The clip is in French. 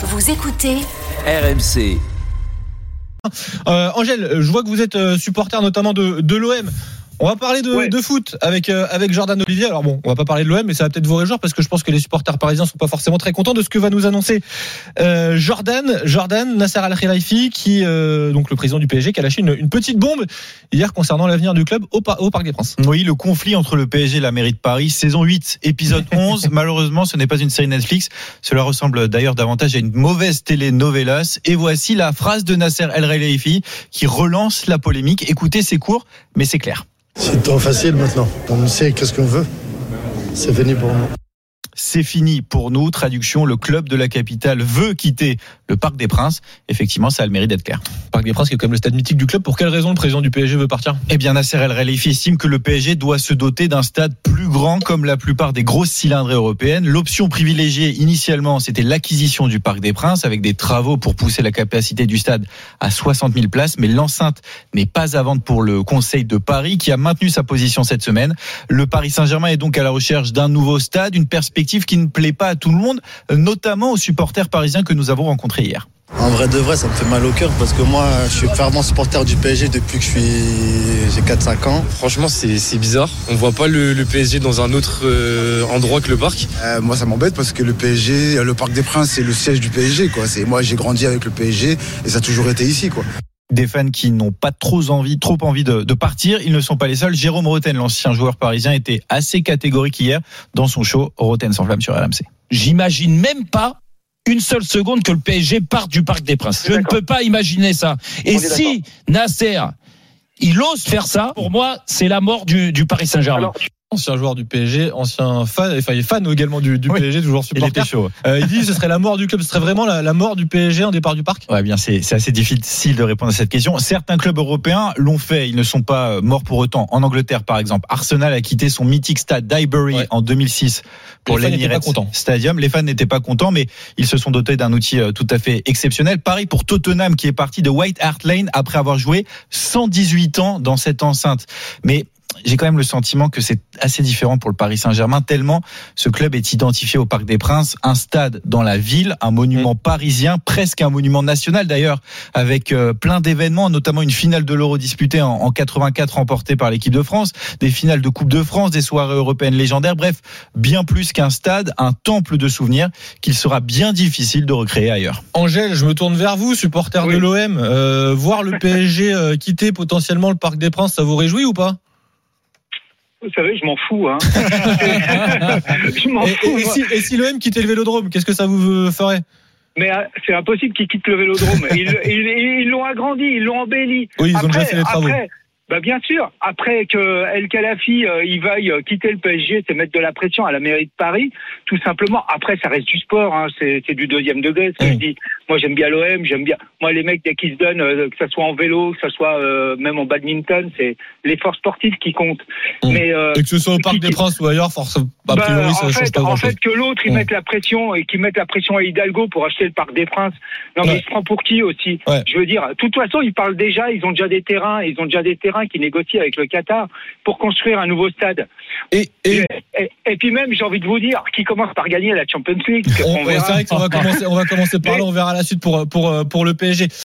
Vous écoutez RMC. Euh, Angèle, je vois que vous êtes euh, supporter notamment de, de l'OM. On va parler de, Ouais. de foot avec euh, avec Jordan Olivier. Alors bon, on va pas parler de l'OM, mais ça va peut-être vous réjouir parce que je pense que les supporters parisiens sont pas forcément très contents de ce que va nous annoncer euh, Jordan, Jordan Nasser Al Khelaifi, qui euh, donc le président du PSG, qui a lâché une, une petite bombe hier concernant l'avenir du club au, au Parc des Princes. Oui, le conflit entre le PSG et la mairie de Paris, saison 8, épisode 11. Malheureusement, ce n'est pas une série Netflix. Cela ressemble d'ailleurs davantage à une mauvaise telenovelas. Et voici la phrase de Nasser El Khelaifi qui relance la polémique. Écoutez, c'est court, mais c'est clair. C'est trop facile maintenant. On sait qu'est-ce qu'on veut. C'est fini pour nous. C'est fini pour nous. Traduction, le club de la capitale veut quitter le Parc des Princes. Effectivement, ça a le mérite d'être clair. Parc des Princes, qui est quand même le stade mythique du club. Pour quelle raison le président du PSG veut partir? Eh bien, Nasser El Khelaifi estime que le PSG doit se doter d'un stade plus grand comme la plupart des grosses cylindrées européennes. L'option privilégiée initialement, c'était l'acquisition du Parc des Princes avec des travaux pour pousser la capacité du stade à 60 000 places. Mais l'enceinte n'est pas à vendre pour le Conseil de Paris qui a maintenu sa position cette semaine. Le Paris Saint-Germain est donc à la recherche d'un nouveau stade, une perspective qui ne plaît pas à tout le monde, notamment aux supporters parisiens que nous avons rencontrés hier. En vrai de vrai, ça me fait mal au cœur parce que moi, je suis fervent supporter du PSG depuis que je suis j'ai 4-5 ans. Franchement, c'est c'est bizarre. On voit pas le, le PSG dans un autre euh, endroit que le parc. Euh, moi, ça m'embête parce que le PSG, le Parc des Princes, c'est le siège du PSG. Quoi. Moi, j'ai grandi avec le PSG et ça a toujours été ici. Quoi. Des fans qui n'ont pas trop envie, trop envie de, de partir. Ils ne sont pas les seuls. Jérôme Roten, l'ancien joueur parisien, était assez catégorique hier dans son show Roten sans flamme sur RMC. J'imagine même pas une seule seconde que le PSG parte du Parc des Princes. Je ne peux pas imaginer ça. Et On si Nasser, il ose faire ça, pour moi, c'est la mort du, du Paris Saint-Germain. Ancien joueur du PSG, ancien fan, enfin il est fan également du, du Oui. PSG, toujours Il était supporter. chaud. Euh, il dit que ce serait la mort du club, ce serait vraiment la, la mort du PSG en départ du parc? Ouais, bien, c'est assez difficile de répondre à cette question. Certains clubs européens l'ont fait. Ils ne sont pas euh, morts pour autant. En Angleterre, par exemple, Arsenal a quitté son mythique stade d'Highbury Ouais. en 2006 pour l'Emirates. Stadium. Les fans n'étaient pas contents, mais ils se sont dotés d'un outil euh, tout à fait exceptionnel. Pareil pour Tottenham, qui est parti de White Hart Lane après avoir joué 118 ans dans cette enceinte. Mais j'ai quand même le sentiment que c'est assez différent pour le Paris Saint-Germain, tellement ce club est identifié au Parc des Princes, un stade dans la ville, un monument parisien, presque un monument national d'ailleurs, avec euh, plein d'événements, notamment une finale de l'Euro disputée en, en 84 remportée par l'équipe de France, des finales de Coupe de France, des soirées européennes légendaires, bref, bien plus qu'un stade, un temple de souvenirs qu'il sera bien difficile de recréer ailleurs. Angèle, je me tourne vers vous, supporter Oui. de l'OM. Euh, voir le PSG euh, quitter potentiellement le Parc des Princes, ça vous réjouit ou pas? Vous savez, je m'en fous. Hein. je m'en et, fous. et- et moi. si, et si l'OM quittait le Vélodrome, qu'est-ce que ça vous euh, ferait? Mais euh, c'est impossible qu'ils quittent le Vélodrome. Ils l'ont agrandi, ils l'ont embelli. Oui, ils ont déjà fait les travaux. Après, bah bien sûr, après que El Khalafi euh, il vaille euh, quitter le PSG, c'est mettre de la pression à la mairie de Paris, tout simplement. Après, ça reste du sport, hein, c'est c'est du deuxième degré. Ce que je dis. Moi, j'aime bien l'OM, j'aime bien. Moi, les mecs dès qu'ils se donnent, euh, que ça soit en vélo, que ça soit euh, même en badminton, c'est l'effort sportif qui compte. Mm. Mais euh, Et que ce soit au Parc qui- des Princes ou ailleurs, force, a bah, priori, ça en fait, pas en fait, que l'autre, ils Mm. mettent la pression et qu'ils mettent la pression à Hidalgo pour acheter le Parc des Princes. Non, mais il se prend pour qui aussi? Ouais. Je veux dire, de toute façon, ils parlent déjà, ils ont déjà des terrains, ils ont déjà des terrains qui négocient avec le Qatar pour construire un nouveau stade. Et, et Et, puis même, j'ai envie de vous dire, qui commence par gagner la Champions League on- on verra. vrai qu'on va commencer, on va commencer par là, on verra la suite pour, pour, pour le PSG.